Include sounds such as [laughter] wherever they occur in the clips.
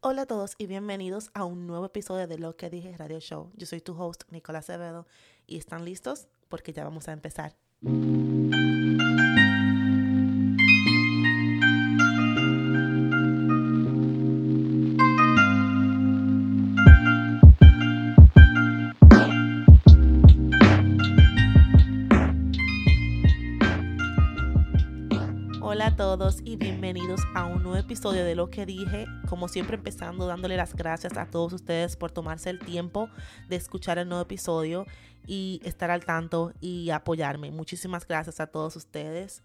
Hola a todos y bienvenidos a un nuevo episodio de Lo que dije Radio Show. Yo soy tu host, Nicolás Acevedo, y están listos porque ya vamos a empezar. Todos y bienvenidos a un nuevo episodio de Lo que dije. Como siempre empezando dándole las gracias a todos ustedes por tomarse el tiempo de escuchar el nuevo episodio y estar al tanto y apoyarme. Muchísimas gracias a todos ustedes.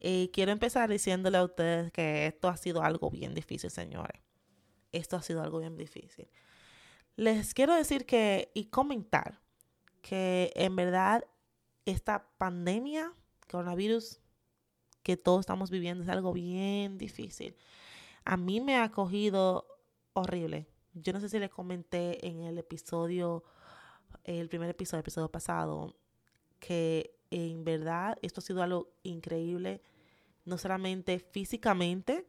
Eh, quiero empezar diciéndole a ustedes que esto ha sido algo bien difícil, señores. Esto ha sido algo bien difícil. Les quiero decir que y comentar que en verdad esta pandemia, coronavirus, que todos estamos viviendo es algo bien difícil. A mí me ha cogido horrible. Yo no sé si les comenté en el episodio, el primer episodio, el episodio pasado, que en verdad esto ha sido algo increíble, no solamente físicamente,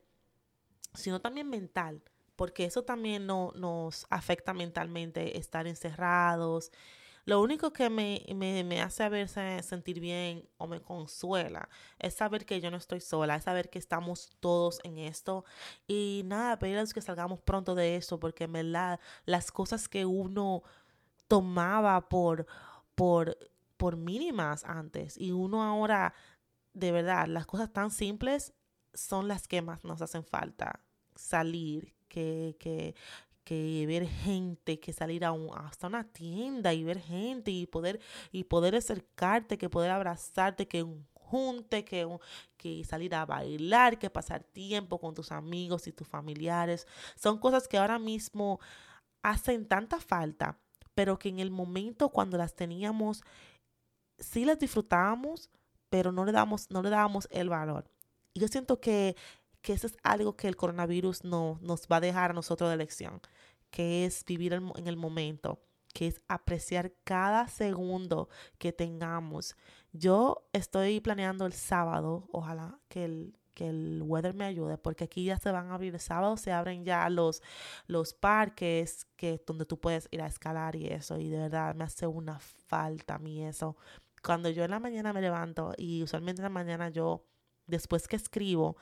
sino también mental, porque eso también no, nos afecta mentalmente, estar encerrados, lo único que me, me, me hace verse sentir bien o me consuela es saber que yo no estoy sola, es saber que estamos todos en esto. Y nada, pedirles que salgamos pronto de esto, porque en verdad las cosas que uno tomaba por, por, por mínimas antes y uno ahora, de verdad, las cosas tan simples son las que más nos hacen falta. Salir, que, que, que ver gente, que salir a hasta una tienda y ver gente y poder, y poder acercarte, que poder abrazarte, que un junte, que, que salir a bailar, que pasar tiempo con tus amigos y tus familiares. Son cosas que ahora mismo hacen tanta falta, pero que en el momento cuando las teníamos, sí las disfrutábamos, pero no le damos, no le dábamos el valor. Y yo siento que que eso es algo que el coronavirus no, nos va a dejar a nosotros de lección, que es vivir en el momento, que es apreciar cada segundo que tengamos. Yo estoy planeando el sábado, ojalá que el, que el weather me ayude, porque aquí ya se van a abrir el sábado, se abren ya los, los parques que donde tú puedes ir a escalar y eso, y de verdad me hace una falta a mí eso. Cuando yo en la mañana me levanto y usualmente en la mañana yo, después que escribo,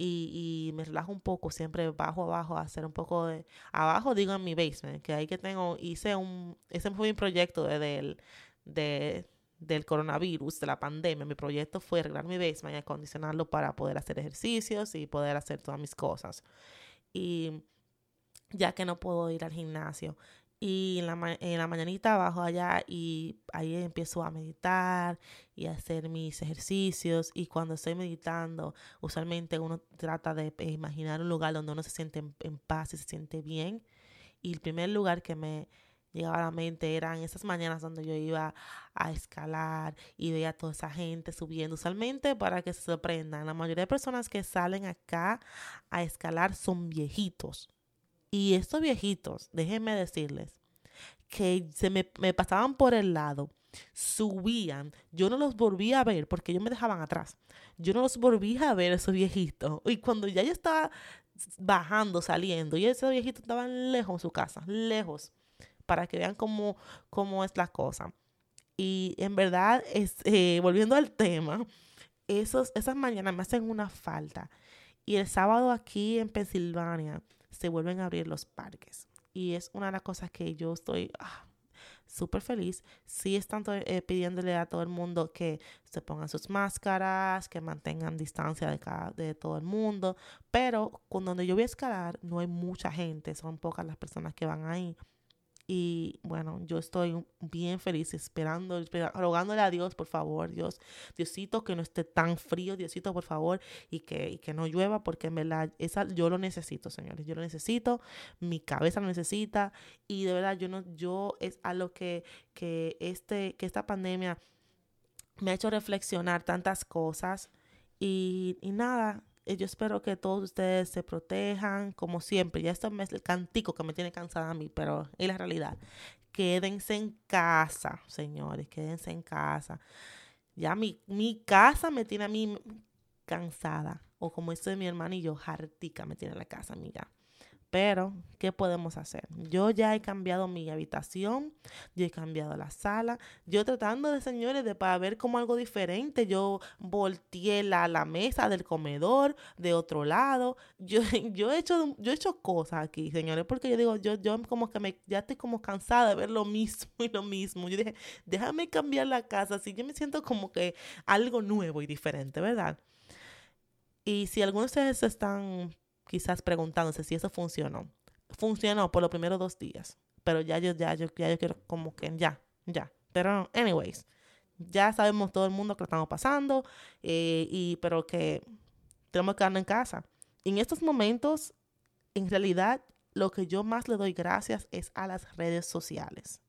y, y, me relajo un poco, siempre bajo abajo hacer un poco de, abajo digo en mi basement, que ahí que tengo, hice un, ese fue mi proyecto de, del, de, del coronavirus, de la pandemia, mi proyecto fue arreglar mi basement y acondicionarlo para poder hacer ejercicios y poder hacer todas mis cosas. Y ya que no puedo ir al gimnasio, y en la, en la mañanita bajo allá y ahí empiezo a meditar y a hacer mis ejercicios. Y cuando estoy meditando, usualmente uno trata de imaginar un lugar donde uno se siente en, paz y se siente bien. Y el primer lugar que me llegaba a la mente eran esas mañanas donde yo iba a escalar y veía a toda esa gente subiendo. Usualmente, para que se sorprendan, la mayoría de personas que salen acá a escalar son viejitos y estos viejitos, déjenme decirles, que se me, pasaban por el lado, subían, yo no los volví a ver porque ellos me dejaban atrás. Yo no los volví a ver esos viejitos. Y cuando ya yo estaba bajando, saliendo, y esos viejitos estaban lejos en su casa, lejos, para que vean cómo, cómo es la cosa. Y en verdad, es, eh, volviendo al tema, esos, esas mañanas me hacen una falta. Y el sábado aquí en Pensilvania, se vuelven a abrir los parques. Y es una de las cosas que yo estoy ah, súper feliz. Sí están eh, pidiéndole a todo el mundo que se pongan sus máscaras, que mantengan distancia de, cada, de todo el mundo. Pero con donde yo voy a escalar no hay mucha gente, son pocas las personas que van ahí. Y bueno, yo estoy bien feliz esperando, rogándole a Dios, por favor, Dios, Diosito, que no esté tan frío, Diosito, por favor, y que, que no llueva, porque en verdad esa, yo lo necesito, señores, yo lo necesito, mi cabeza lo necesita, y de verdad yo no, yo es algo que, que, este, que esta pandemia me ha hecho reflexionar tantas cosas. Y, y nada, yo espero que todos ustedes se protejan, como siempre. Ya esto es el cantico que me tiene cansada a mí, pero es la realidad. Quédense en casa, señores, quédense en casa. Ya mi, mi casa me tiene a mí cansada. O como de mi hermano y yo, jartica me tiene la casa, amiga. Pero, ¿qué podemos hacer? Yo ya he cambiado mi habitación, yo he cambiado la sala, yo tratando de, señores, de para ver como algo diferente, yo volteé la, la mesa del comedor de otro lado, yo, [laughs] yo, he hecho, yo he hecho cosas aquí, señores, porque yo digo, yo, yo como que me, ya estoy como cansada de ver lo mismo y lo mismo. Yo dije, déjame cambiar la casa, así yo me siento como que algo nuevo y diferente, ¿verdad? Y si algunos de ustedes están quizás preguntándose si eso funcionó. Funcionó por los primeros dos días, pero ya yo, ya yo, ya yo quiero como que ya, ya. Pero, anyways, ya sabemos todo el mundo que lo estamos pasando, eh, y, pero que tenemos que quedarnos en casa. en estos momentos, en realidad, lo que yo más le doy gracias es a las redes sociales.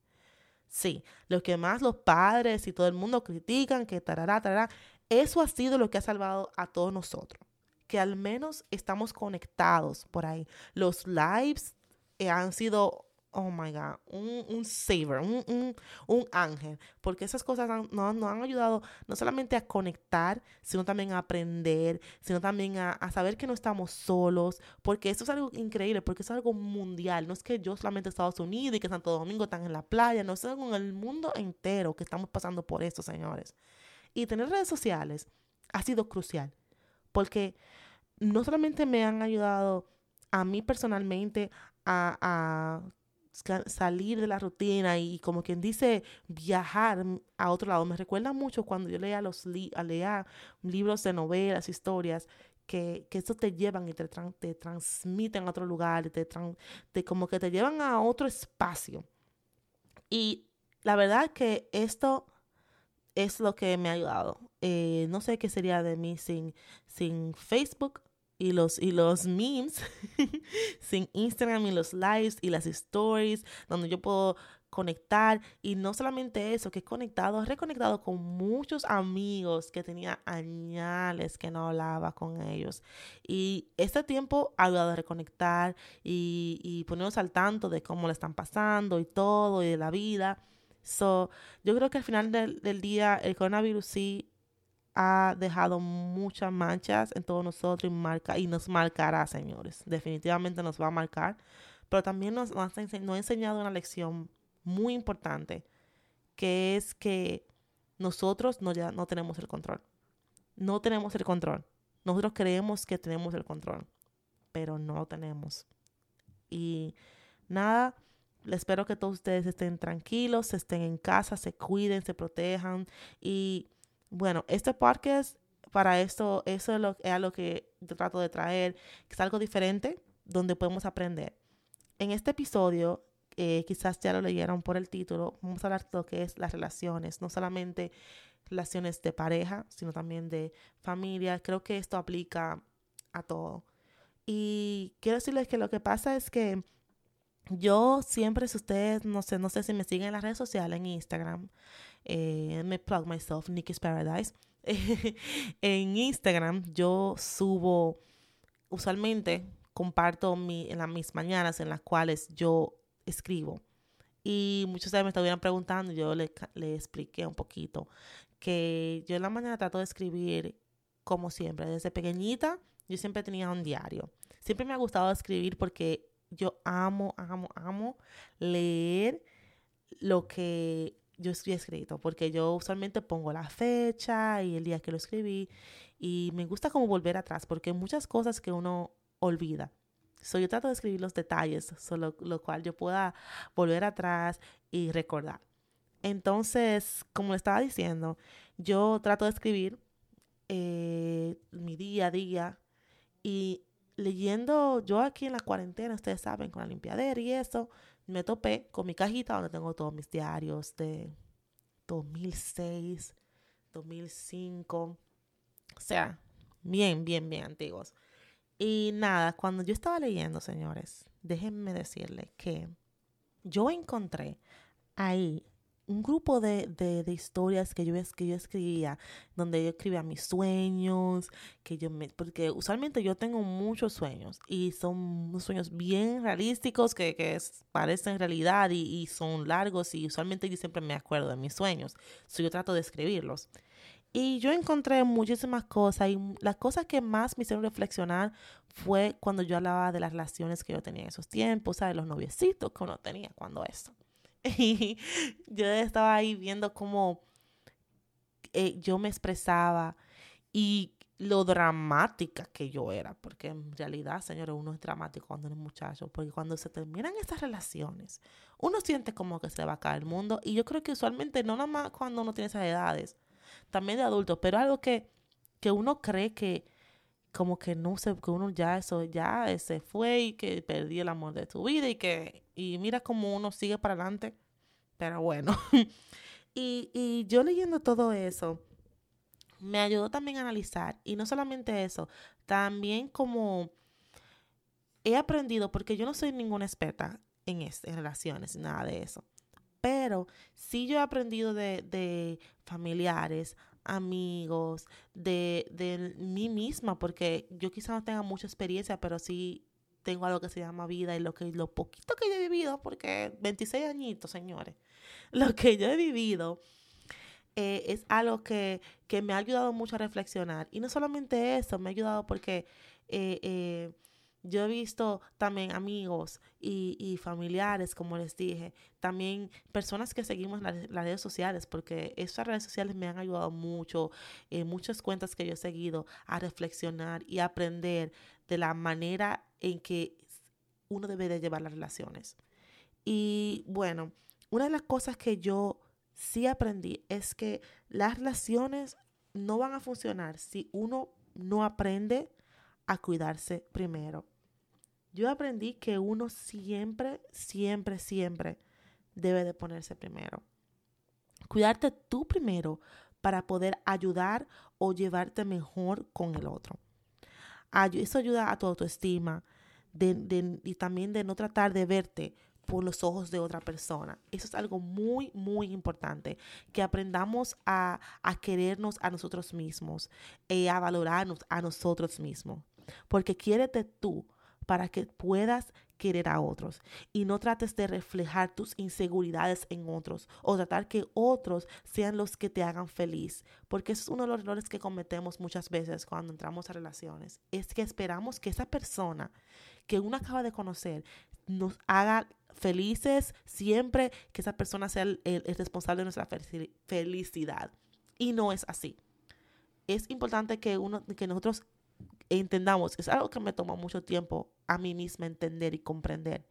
Sí, lo que más los padres y todo el mundo critican, que tarará, tarará, eso ha sido lo que ha salvado a todos nosotros que al menos estamos conectados por ahí. Los lives eh, han sido, oh my God, un, un saver, un, un, ángel, porque esas cosas nos, han ayudado no solamente a conectar, sino también a aprender, sino también a, saber que no estamos solos, porque eso es algo increíble, porque es algo mundial. No es que yo solamente Estados Unidos y que Santo Domingo están en la playa, no es algo en el mundo entero que estamos pasando por eso, señores. Y tener redes sociales ha sido crucial, porque no solamente me han ayudado a mí personalmente a, salir de la rutina y como quien dice viajar a otro lado. Me recuerda mucho cuando yo leía los leía libros de novelas, historias, que, que eso te llevan y te, te transmiten a otro lugar, te, como que te llevan a otro espacio. Y la verdad que esto es lo que me ha ayudado. Eh, no sé qué sería de mí sin, sin Facebook, y los, y los memes, [laughs] sin Instagram y los lives y las stories, donde yo puedo conectar y no solamente eso, que he conectado, he reconectado con muchos amigos que tenía añales que no hablaba con ellos. Y este tiempo ha ayudado a reconectar y, y ponernos al tanto de cómo le están pasando y todo y de la vida. So, yo creo que al final del, del día el coronavirus sí ha dejado muchas manchas en todos nosotros y, marca, y nos marcará, señores. Definitivamente nos va a marcar. Pero también nos, nos, ha, enseñado una lección muy importante, que es que nosotros no, ya no tenemos el control. No tenemos el control. Nosotros creemos que tenemos el control, pero no lo tenemos. Y nada, espero que todos ustedes estén tranquilos, estén en casa, se cuiden, se protejan y bueno, este podcast, para esto, eso es, lo, es lo que trato de traer, que es algo diferente donde podemos aprender. En este episodio, eh, quizás ya lo leyeron por el título, vamos a hablar de lo que es las relaciones, no solamente relaciones de pareja, sino también de familia. Creo que esto aplica a todo. Y quiero decirles que lo que pasa es que yo siempre, si ustedes, no sé, no sé si me siguen en las redes sociales, en Instagram, eh, me plug myself, Nikki's Paradise. [laughs] en Instagram yo subo, usualmente comparto mi, en las, mis mañanas en las cuales yo escribo. Y muchos de ustedes me estuvieron preguntando, yo le, le expliqué un poquito, que yo en la mañana trato de escribir como siempre, desde pequeñita yo siempre tenía un diario. Siempre me ha gustado escribir porque yo amo, amo, amo leer lo que yo he escrito, porque yo usualmente pongo la fecha y el día que lo escribí y me gusta como volver atrás, porque hay muchas cosas que uno olvida. So, yo trato de escribir los detalles, solo lo cual yo pueda volver atrás y recordar. Entonces, como le estaba diciendo, yo trato de escribir eh, mi día a día y leyendo, yo aquí en la cuarentena, ustedes saben, con la limpiadera y eso, me topé con mi cajita donde tengo todos mis diarios de 2006, 2005, o sea, bien, bien, bien antiguos. Y nada, cuando yo estaba leyendo, señores, déjenme decirles que yo encontré ahí un grupo de, de, historias que yo, que yo escribía, donde yo escribía mis sueños, que yo me, porque usualmente yo tengo muchos sueños y son sueños bien realísticos que, que parecen realidad y, son largos y usualmente yo siempre me acuerdo de mis sueños, so yo trato de escribirlos. Y yo encontré muchísimas cosas y las cosas que más me hicieron reflexionar fue cuando yo hablaba de las relaciones que yo tenía en esos tiempos, de los noviecitos que uno tenía cuando eso. Y [laughs] yo estaba ahí viendo cómo eh, yo me expresaba y lo dramática que yo era, porque en realidad, señores, uno es dramático cuando es muchacho, porque cuando se terminan esas relaciones, uno siente como que se va a caer el mundo, y yo creo que usualmente no nada más cuando uno tiene esas edades, también de adultos, pero algo que, que uno cree que como que no sé, que uno ya eso ya se fue y que perdió el amor de tu vida y que, y mira cómo uno sigue para adelante, pero bueno, [laughs] y, y yo leyendo todo eso, me ayudó también a analizar. Y no solamente eso, también como he aprendido, porque yo no soy ninguna experta en, en relaciones, nada de eso. Pero sí yo he aprendido de, de familiares, amigos, de, de mí misma, porque yo quizá no tenga mucha experiencia, pero sí tengo algo que se llama vida y lo que lo poquito que yo he vivido, porque 26 añitos, señores, [laughs] lo que yo he vivido eh, es algo que, me ha ayudado mucho a reflexionar. Y no solamente eso, me ha ayudado porque eh, eh, yo he visto también amigos y, familiares, como les dije, también personas que seguimos las, las redes sociales, porque esas redes sociales me han ayudado mucho, en muchas cuentas que yo he seguido, a reflexionar y aprender de la manera en que uno debe de llevar las relaciones. Y bueno, una de las cosas que yo sí aprendí es que las relaciones no van a funcionar si uno no aprende a cuidarse primero. Yo aprendí que uno siempre, siempre, siempre debe de ponerse primero. Cuidarte tú primero para poder ayudar o llevarte mejor con el otro. Eso ayuda a tu autoestima y también de no tratar de verte por los ojos de otra persona. Eso es algo muy, muy importante, que aprendamos a, querernos a nosotros mismos, y eh, a valorarnos a nosotros mismos. Porque quiérete tú para que puedas querer a otros y no trates de reflejar tus inseguridades en otros o tratar que otros sean los que te hagan feliz, porque es uno de los errores que cometemos muchas veces cuando entramos a relaciones, es que esperamos que esa persona que uno acaba de conocer nos haga felices siempre, que esa persona sea el, responsable de nuestra felicidad. Y no es así. Es importante que, uno, que nosotros entendamos, es algo que me tomó mucho tiempo a mí misma entender y comprender,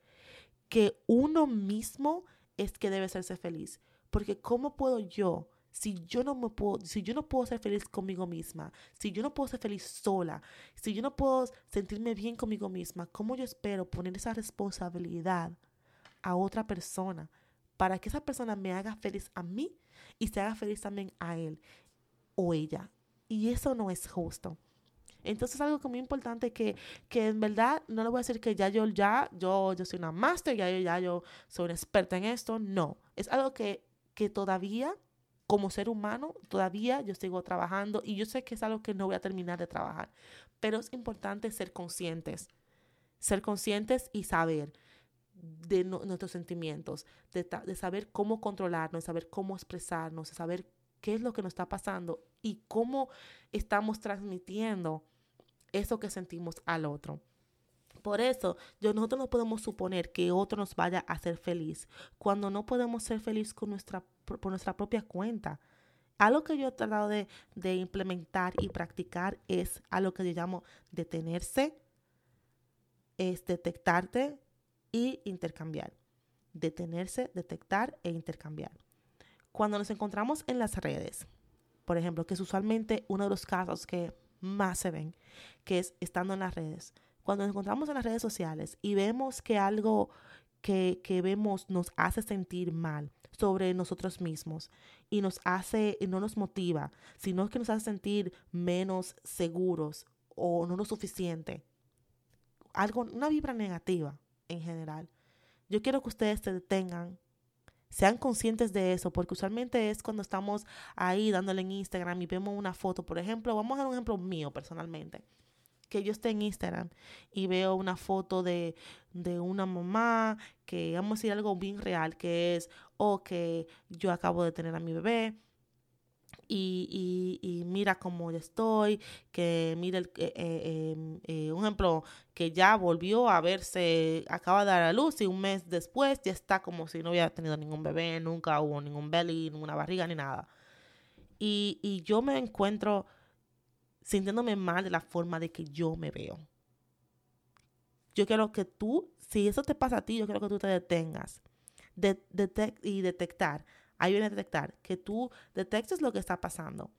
que uno mismo es que debe serse feliz. Porque ¿cómo puedo yo si yo no me puedo, si yo no puedo ser feliz conmigo misma, si yo no puedo ser feliz sola, si yo no puedo sentirme bien conmigo misma, ¿cómo yo espero poner esa responsabilidad a otra persona para que esa persona me haga feliz a mí y se haga feliz también a él o ella? Y eso no es justo. Entonces es algo muy importante que, que en verdad no le voy a decir que ya yo ya yo yo soy una máster, ya yo ya yo soy una experta en esto, no, es algo que que todavía como ser humano todavía yo sigo trabajando y yo sé que es algo que no voy a terminar de trabajar, pero es importante ser conscientes, ser conscientes y saber de nuestros sentimientos, de, de, saber cómo controlarnos, saber cómo expresarnos, saber qué es lo que nos está pasando y cómo estamos transmitiendo eso que sentimos al otro. Por eso, nosotros no podemos suponer que otro nos vaya a hacer feliz cuando no podemos ser feliz con nuestra, por nuestra propia cuenta. Algo que yo he tratado de, de implementar y practicar es algo que yo llamo detenerse, es detectarte y intercambiar. Detenerse, detectar e intercambiar. Cuando nos encontramos en las redes, por ejemplo, que es usualmente uno de los casos que más se ven, que es estando en las redes. Cuando nos encontramos en las redes sociales y vemos que algo que, que vemos nos hace sentir mal sobre nosotros mismos y nos hace, no nos motiva, sino que nos hace sentir menos seguros o no lo suficiente. Algo, una vibra negativa en general. Yo quiero que ustedes se detengan, sean conscientes de eso, porque usualmente es cuando estamos ahí dándole en Instagram y vemos una foto, por ejemplo, vamos a dar un ejemplo mío personalmente, que yo esté en Instagram y veo una foto de, de una mamá, que vamos a decir algo bien real, que es, o que yo acabo de tener a mi bebé, y, y, mira cómo estoy, que mira, el, eh, eh, em, eh, un ejemplo, que ya volvió a verse, acaba de dar a luz y un mes después ya está como si no hubiera tenido ningún bebé, nunca hubo ningún belly, ninguna barriga ni nada. Y, y yo me encuentro sintiéndome mal de la forma de que yo me veo. Yo quiero que tú, si eso te pasa a ti, yo quiero que tú te detengas de, y detectar Ahí viene a detectar que tú detectes lo que está pasando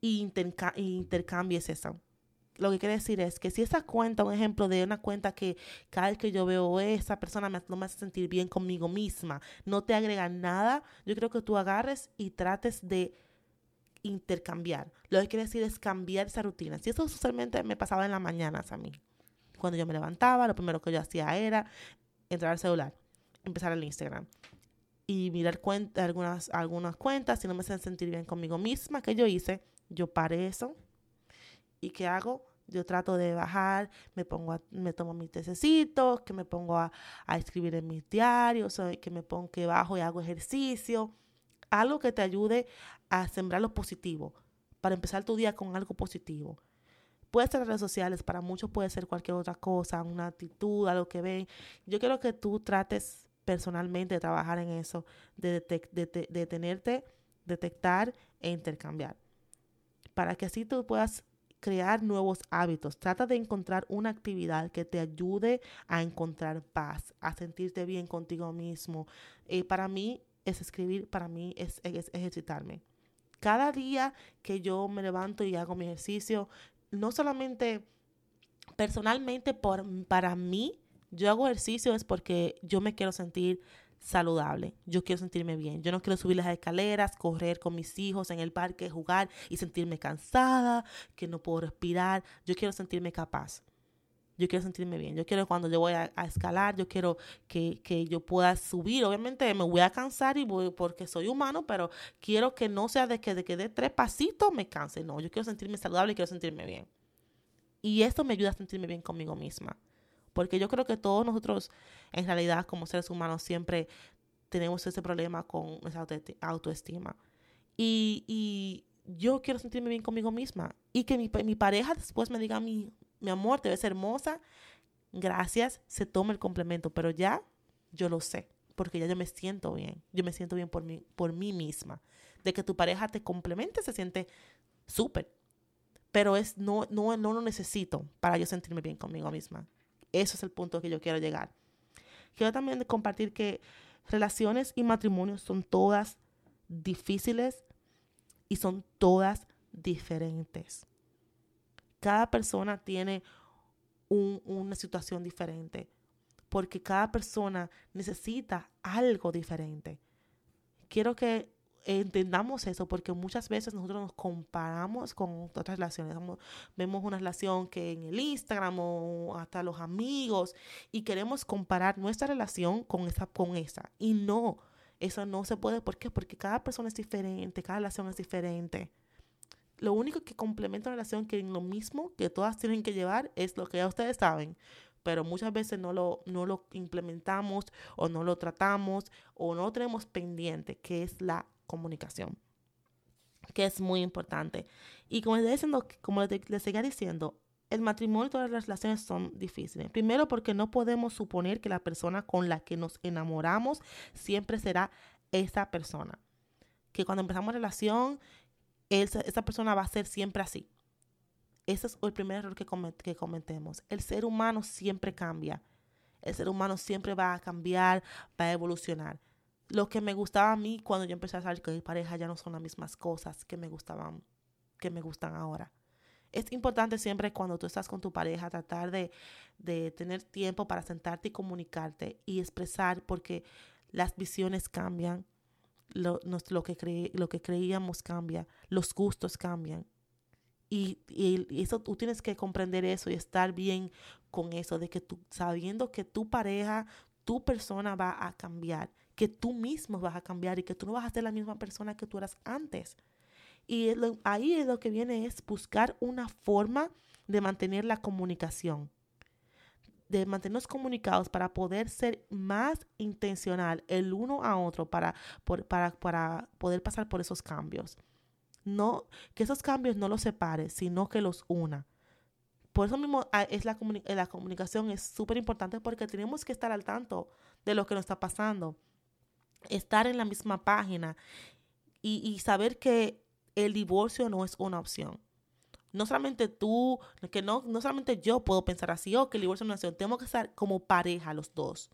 y intercambies eso. Lo que quiere decir es que si esa cuenta, un ejemplo de una cuenta que cada vez que yo veo esa persona me, no me hace sentir bien conmigo misma, no te agrega nada, yo creo que tú agarres y trates de intercambiar. Lo que quiere decir es cambiar esa rutina. Si eso usualmente me pasaba en las mañanas a mí. Cuando yo me levantaba, lo primero que yo hacía era entrar al celular, empezar el Instagram, y mirar cuenta, algunas, algunas cuentas, si no me hacen sentir bien conmigo misma, que yo hice, yo paré eso. ¿Y qué hago? Yo trato de bajar, me pongo me tomo mis tececitos, que me pongo a, a escribir en mis diarios, que me pongo que bajo y hago ejercicio. Algo que te ayude a sembrar lo positivo, para empezar tu día con algo positivo. Puede ser redes sociales, para muchos puede ser cualquier otra cosa, una actitud, algo que ven. Yo quiero que tú trates personalmente trabajar en eso, de, tenerte, detectar e intercambiar. Para que así tú puedas crear nuevos hábitos. Trata de encontrar una actividad que te ayude a encontrar paz, a sentirte bien contigo mismo. y para mí es escribir, para mí es, ejercitarme. Cada día que yo me levanto y hago mi ejercicio, no solamente personalmente por, para mí, yo hago ejercicio es porque yo me quiero sentir saludable. Yo quiero sentirme bien. Yo no quiero subir las escaleras, correr con mis hijos en el parque, jugar y sentirme cansada, que no puedo respirar. Yo quiero sentirme capaz. Yo quiero sentirme bien. Yo quiero cuando yo voy a, escalar, yo quiero que, yo pueda subir. Obviamente me voy a cansar y voy porque soy humano, pero quiero que no sea de que de que de tres pasitos me canse. No, yo quiero sentirme saludable y quiero sentirme bien. Y esto me ayuda a sentirme bien conmigo misma. Porque yo creo que todos nosotros, en realidad, como seres humanos, siempre tenemos ese problema con esa autoestima. Y, y yo quiero sentirme bien conmigo misma. Y que mi, mi pareja después me diga, mi, mi amor, te ves hermosa. Gracias, se toma el complemento. Pero ya yo lo sé, porque ya yo me siento bien. Yo me siento bien por mí, por mí misma. De que tu pareja te complemente se siente súper. Pero es, no, no, no lo necesito para yo sentirme bien conmigo misma. Eso es el punto que yo quiero llegar. Quiero también compartir que relaciones y matrimonios son todas difíciles y son todas diferentes. Cada persona tiene una situación diferente porque cada persona necesita algo diferente. Quiero que entendamos eso porque muchas veces nosotros nos comparamos con otras relaciones. Vemos una relación que en el Instagram o hasta los amigos y queremos comparar nuestra relación con esa, con esa. Y no, eso no se puede. ¿Por qué? Porque cada persona es diferente, cada relación es diferente. Lo único que complementa una relación que en lo mismo que todas tienen que llevar es lo que ya ustedes saben, pero muchas veces no lo, no lo implementamos o no lo tratamos o no lo tenemos pendiente, que es la comunicación, que es muy importante. Y como les, diciendo, como les, seguía diciendo, el matrimonio y todas las relaciones son difíciles. Primero porque no podemos suponer que la persona con la que nos enamoramos siempre será esa persona. Que cuando empezamos relación, esa, esa persona va a ser siempre así. Ese es el primer error que, que cometemos. El ser humano siempre cambia. El ser humano siempre va a cambiar, va a evolucionar lo que me gustaba a mí cuando yo empecé a salir con mi pareja ya no son las mismas cosas que me gustaban, que me gustan ahora. Es importante siempre cuando tú estás con tu pareja tratar de, tener tiempo para sentarte y comunicarte y expresar porque las visiones cambian, lo, lo, que, lo que creíamos cambia, los gustos cambian. Y, y, eso tú tienes que comprender eso y estar bien con eso, de que tú, sabiendo que tu pareja, tu persona va a cambiar que tú mismo vas a cambiar y que tú no vas a ser la misma persona que tú eras antes. Y ahí es lo que viene es buscar una forma de mantener la comunicación, de mantenernos comunicados para poder ser más intencional el uno a otro para, para, para poder pasar por esos cambios. No, que esos cambios no los separe, sino que los una. Por eso mismo ah, es la, la comunicación es súper importante porque tenemos que estar al tanto de lo que nos está pasando. Estar en la misma página y, saber que el divorcio no es una opción. No solamente tú, que no, no solamente yo puedo pensar así, o oh, que el divorcio no es una opción. Tenemos que estar como pareja los dos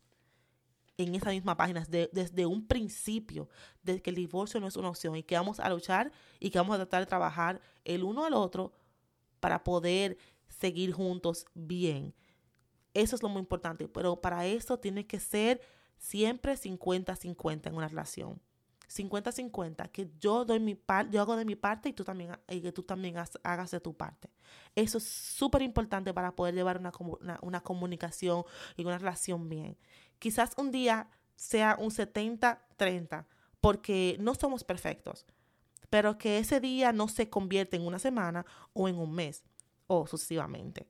en esa misma página desde un principio, de que el divorcio no es una opción y que vamos a luchar y que vamos a tratar de trabajar el uno al otro para poder seguir juntos bien. Eso es lo muy importante, pero para eso tiene que ser siempre 50-50 en una relación. 50-50, que yo doy mi parte, yo hago de mi parte y tú también, y que tú también hagas de tu parte. Eso es súper importante para poder llevar una, una, comunicación y una relación bien. Quizás un día sea un 70-30, porque no somos perfectos, pero que ese día no se convierte en una semana o en un mes o sucesivamente.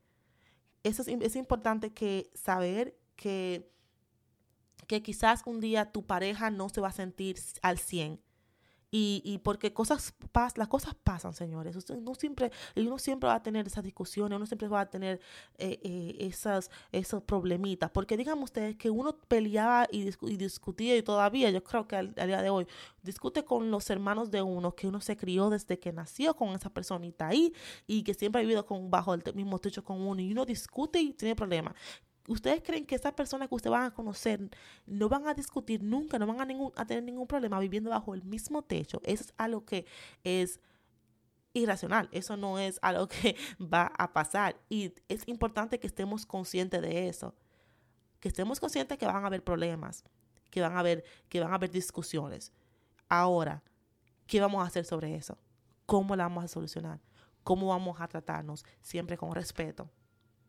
Eso es, es importante que saber que que quizás un día tu pareja no se va a sentir al 100. Y, y porque cosas pas las cosas pasan, señores. Uno siempre, uno siempre va a tener esas discusiones, uno siempre va a tener eh, eh, esas, esos problemitas. Porque digan ustedes que uno peleaba y, y, discutía y todavía, yo creo que al, día de hoy, discute con los hermanos de uno, que uno se crió desde que nació con esa personita ahí y que siempre ha vivido con, bajo el mismo techo con uno y uno discute y tiene problemas. ¿Ustedes creen que esas personas que ustedes van a conocer no van a discutir nunca, no van a, tener ningún problema viviendo bajo el mismo techo? Eso es algo que es irracional. Eso no es algo que [laughs] va a pasar. Y es importante que estemos conscientes de eso. Que estemos conscientes que van a haber problemas, que van a haber, que van a haber discusiones. Ahora, ¿qué vamos a hacer sobre eso? ¿Cómo la vamos a solucionar? ¿Cómo vamos a tratarnos? Siempre con respeto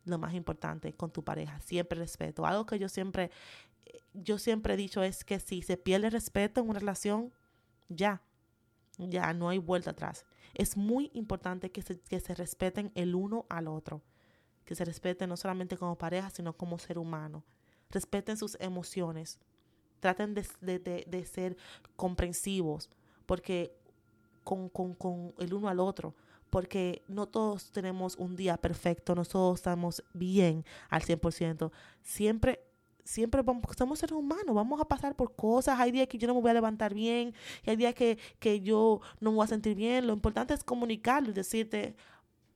lo más importante con tu pareja, siempre respeto. Algo que yo siempre, yo siempre he dicho es que si se pierde respeto en una relación, ya, ya no hay vuelta atrás. Es muy importante que se, que se respeten el uno al otro, que se respeten no solamente como pareja, sino como ser humano. Respeten sus emociones, traten de, de, de, ser comprensivos, porque con, con, con el uno al otro, porque no todos tenemos un día perfecto, no todos estamos bien al 100%. Siempre, siempre vamos, somos seres humanos, vamos a pasar por cosas. Hay días que yo no me voy a levantar bien, y hay días que, que yo no me voy a sentir bien. Lo importante es comunicarlo y decirte,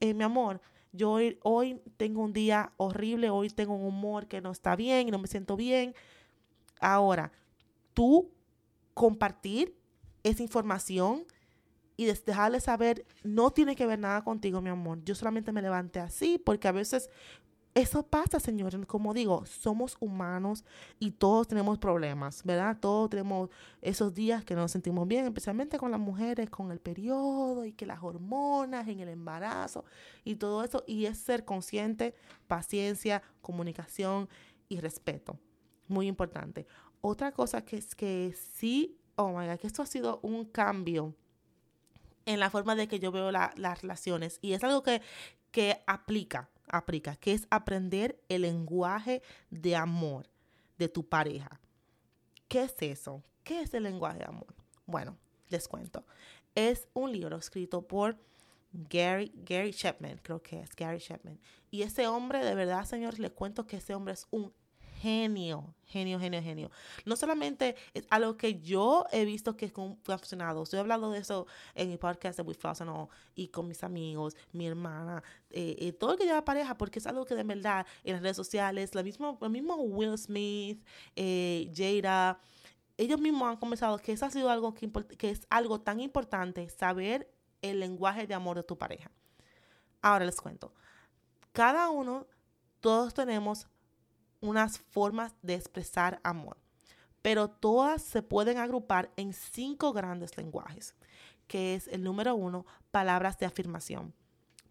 eh, mi amor, yo hoy, hoy tengo un día horrible, hoy tengo un humor que no está bien no me siento bien. Ahora, tú compartir esa información y dejarle saber, no tiene que ver nada contigo, mi amor. Yo solamente me levanté así porque a veces eso pasa, señores. Como digo, somos humanos y todos tenemos problemas, ¿verdad? Todos tenemos esos días que no nos sentimos bien, especialmente con las mujeres, con el periodo y que las hormonas en el embarazo y todo eso. Y es ser consciente, paciencia, comunicación y respeto. Muy importante. Otra cosa que es que sí, oh my God, que esto ha sido un cambio en la forma de que yo veo las relaciones. Y es algo que, que aplica, aplica, que es aprender el lenguaje de amor de tu pareja. ¿Qué es eso? ¿Qué es el lenguaje de amor? Bueno, les cuento. Es un libro escrito por Gary, Gary Chapman, creo que es Gary Chapman. Y ese hombre, de verdad, señores, les cuento que ese hombre es un genio, genio, genio, genio. No solamente es algo que yo he visto que ha funcionado. Estoy hablando de eso en mi podcast de We Floss y con mis amigos, mi hermana, eh, eh, todo el que lleva pareja, porque es algo que de verdad en las redes sociales, la misma, el mismo Will Smith, eh, Jada, ellos mismos han comenzado que eso ha sido algo que es algo tan importante, saber el lenguaje de amor de tu pareja. Ahora les cuento. Cada uno, todos tenemos unas formas de expresar amor, pero todas se pueden agrupar en cinco grandes lenguajes, que es el número uno, palabras de afirmación.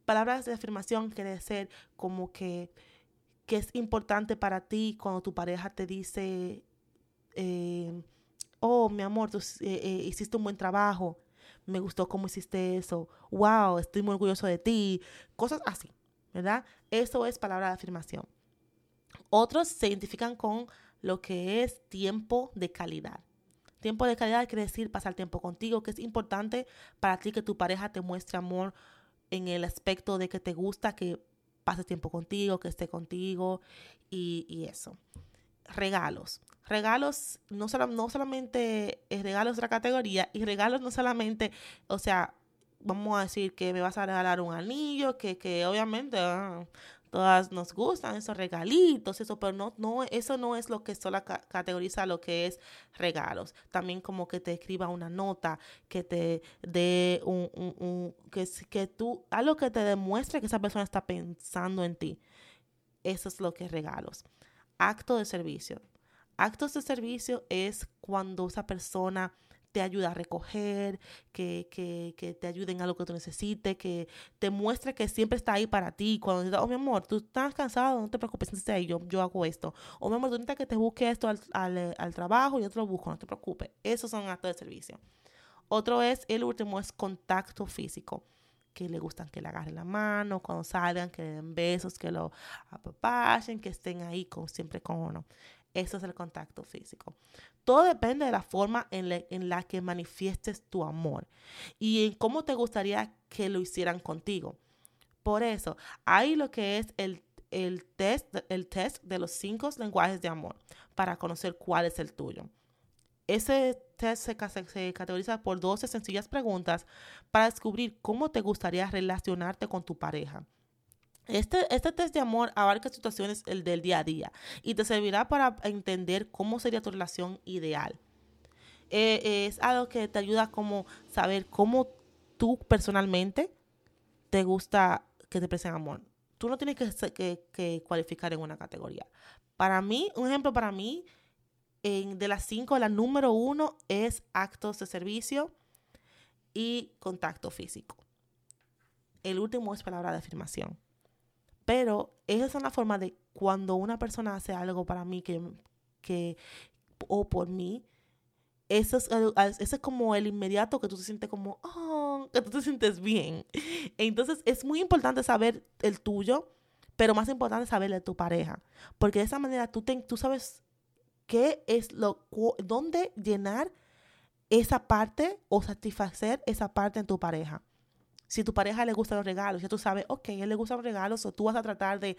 Palabras de afirmación quiere decir como que, que es importante para ti cuando tu pareja te dice, eh, oh, mi amor, eh, eh, hiciste un buen trabajo, me gustó cómo hiciste eso, wow, estoy muy orgulloso de ti, cosas así, ¿verdad? Eso es palabra de afirmación. Otros se identifican con lo que es tiempo de calidad. Tiempo de calidad quiere decir pasar tiempo contigo, que es importante para ti que tu pareja te muestre amor en el aspecto de que te gusta que pase tiempo contigo, que esté contigo y, eso. Regalos. Regalos, no, solo, no solamente es regalos de la categoría, y regalos no solamente, o sea, vamos a decir que me vas a regalar un anillo, que, que obviamente ah, todas nos gustan esos regalitos, eso, pero no, no, eso no es lo que solo categoriza lo que es regalos. También como que te escriba una nota, que te dé un, un, un que, que tú, algo que te demuestre que esa persona está pensando en ti. Eso es lo que es regalos. Acto de servicio. Actos de servicio es cuando esa persona te ayuda a recoger, que, que, que, te ayuden a lo que tú necesites, que te muestre que siempre está ahí para ti. Cuando dices, oh, mi amor, tú estás cansado, no te preocupes, yo, yo hago esto. O mi amor, tú necesitas que te busque esto al, al, al trabajo, yo te lo busco, no te preocupes. Esos son actos de servicio. Otro es, el último es contacto físico que le gustan que le agarren la mano, cuando salgan, que le den besos, que lo apapachen, que estén ahí con, siempre con uno. Eso es el contacto físico. Todo depende de la forma en, la que manifiestes tu amor y en cómo te gustaría que lo hicieran contigo. Por eso, hay lo que es el, el, test, el test de los cinco lenguajes de amor para conocer cuál es el tuyo. Ese test se, se, categoriza por 12 sencillas preguntas para descubrir cómo te gustaría relacionarte con tu pareja. Este, este test de amor abarca situaciones el del día a día y te servirá para entender cómo sería tu relación ideal. Eh, es algo que te ayuda como saber cómo tú personalmente te gusta que te presten amor. Tú no tienes que, que, cualificar en una categoría. Para mí, un ejemplo para mí, en, de las cinco, la número uno es actos de servicio y contacto físico. El último es palabra de afirmación. Pero esa es una forma de cuando una persona hace algo para mí que, que o por mí, eso es, eso es como el inmediato que tú te sientes como, oh, que tú te sientes bien. Entonces es muy importante saber el tuyo, pero más importante saber de tu pareja. Porque de esa manera tú, te, tú sabes qué es lo, dónde llenar esa parte o satisfacer esa parte en tu pareja. Si tu pareja le gustan los regalos, ya tú sabes, ok, él le gustan los regalos, o tú vas a tratar de,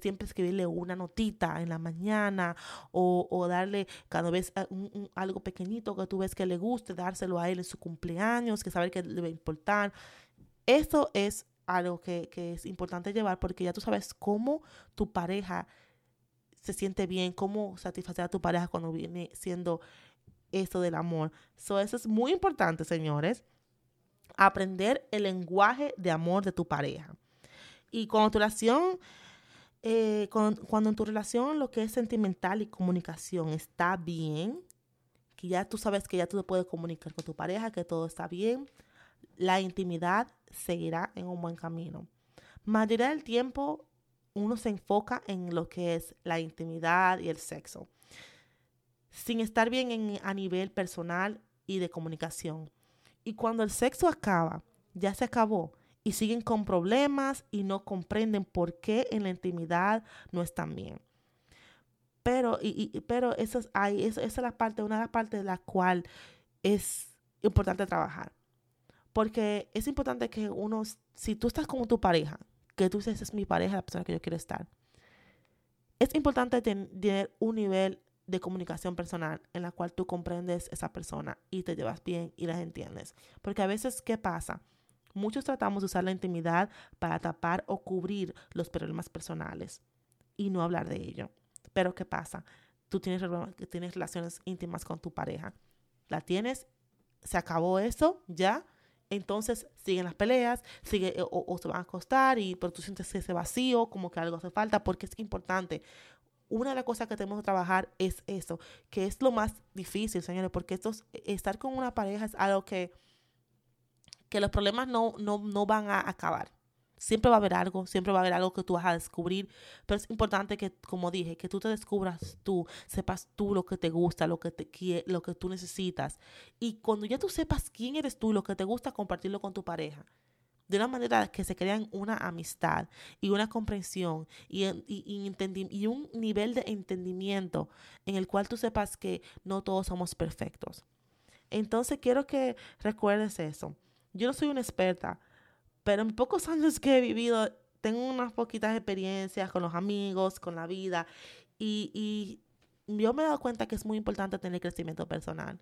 siempre escribirle una notita en la mañana o, darle cada vez eh, algo pequeñito que tú ves que le guste, dárselo a él en su cumpleaños, que saber que le va a importar. Eso es algo que, es importante llevar porque ya tú sabes cómo tu pareja se siente bien, cómo satisfacer a tu pareja cuando viene siendo eso del amor. eso es muy importante, señores aprender el lenguaje de amor de tu pareja. Y cuando tu relación, eh, cuando, en tu relación lo que es sentimental y comunicación está bien, que ya tú sabes que ya tú te puedes comunicar con tu pareja, que todo está bien, la intimidad seguirá en un buen camino. Mayoría del tiempo uno se enfoca en lo que es la intimidad y el sexo, sin estar bien a nivel personal y de comunicación. Y cuando el sexo acaba, ya se acabó y siguen con problemas y no comprenden por qué en la intimidad no están bien. Pero, pero eso es, esa es la parte, una de las partes de la cual es importante trabajar. Porque es importante que uno, si tú estás con tu pareja, que tú dices, es mi pareja, la persona que yo quiero estar, es importante tener un nivel de comunicación personal en la cual tú comprendes esa persona y te llevas bien y las entiendes. Porque a veces, ¿qué pasa? Muchos tratamos de usar la intimidad para tapar o cubrir los problemas personales y no hablar de ello. Pero ¿qué pasa? Tú tienes, tienes relaciones íntimas con tu pareja. La tienes, se acabó eso, ya. Entonces siguen las peleas, sigue, o, o, se van a acostar, y, pero tú sientes ese vacío, como que algo hace falta, porque es importante una de las cosas que tenemos que trabajar es eso, que es lo más difícil, señores, porque esto, estar con una pareja es algo que, que los problemas no, no, no van a acabar. Siempre va a haber algo, siempre va a haber algo que tú vas a descubrir, pero es importante que, como dije, que tú te descubras tú, sepas tú lo que te gusta, lo que, te, lo que tú necesitas. Y cuando ya tú sepas quién eres tú, lo que te gusta, compartirlo con tu pareja de una manera que se crean una amistad y una comprensión y, un nivel de entendimiento en el cual tú sepas que no todos somos perfectos. Entonces quiero que recuerdes eso. Yo no soy una experta, pero en pocos [laughs] años que he vivido, tengo unas poquitas experiencias con los amigos, con la vida, y, y yo me he dado cuenta que es muy importante tener crecimiento personal.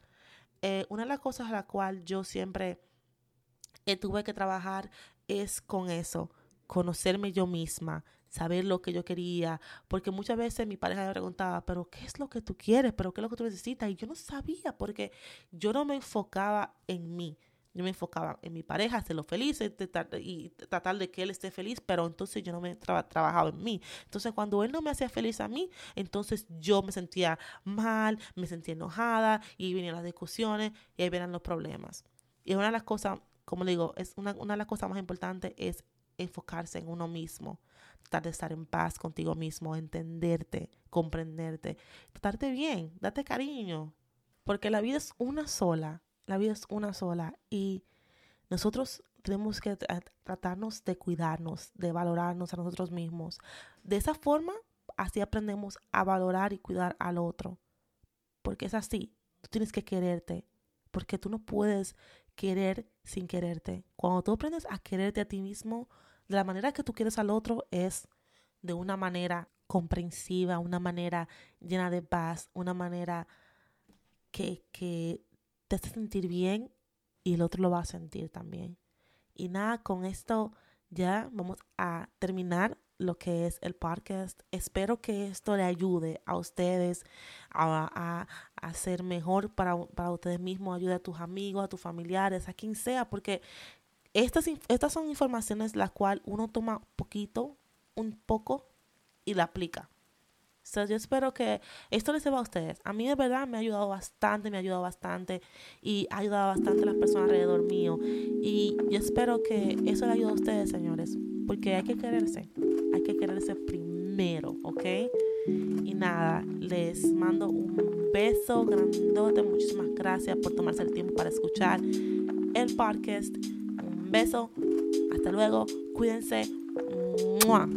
Eh, una de las cosas a la cual yo siempre tuve que trabajar es con eso, conocerme yo misma, saber lo que yo quería, porque muchas veces mi pareja me preguntaba, pero ¿qué es lo que tú quieres? ¿Pero qué es lo que tú necesitas? Y yo no sabía porque yo no me enfocaba en mí. Yo me enfocaba en mi pareja, hacerlo feliz y tratar de que él esté feliz, pero entonces yo no me trabajaba en mí. Entonces cuando él no me hacía feliz a mí, entonces yo me sentía mal, me sentía enojada y venían las discusiones y ahí venían los problemas. Y una de las cosas, como digo, es una, una de las cosas más importantes es enfocarse en uno mismo, tratar de estar en paz contigo mismo, entenderte, comprenderte, tratarte bien, date cariño, porque la vida es una sola la vida es una sola y nosotros tenemos que tratarnos de cuidarnos, de valorarnos a nosotros mismos. De esa forma, así aprendemos a valorar y cuidar al otro. Porque es así, tú tienes que quererte, porque tú no puedes querer sin quererte. Cuando tú aprendes a quererte a ti mismo, de la manera que tú quieres al otro es de una manera comprensiva, una manera llena de paz, una manera que, que te hace sentir bien y el otro lo va a sentir también. Y nada, con esto ya vamos a terminar lo que es el podcast. Espero que esto le ayude a ustedes a, a, ser mejor para, para, ustedes mismos, ayude a tus amigos, a tus familiares, a quien sea, porque estas, estas son informaciones las cuales uno toma poquito, un poco y la aplica yo espero que esto les sirva a ustedes. A mí de verdad me ha ayudado bastante, me ha ayudado bastante y ha ayudado bastante a las personas alrededor mío. Y yo espero que eso le ayude a ustedes, señores, porque hay que quererse, hay que quererse primero, ¿ok? Y nada, les mando un beso grandote, muchísimas gracias por tomarse el tiempo para escuchar el podcast. Un beso, hasta luego, cuídense. ¡Mua!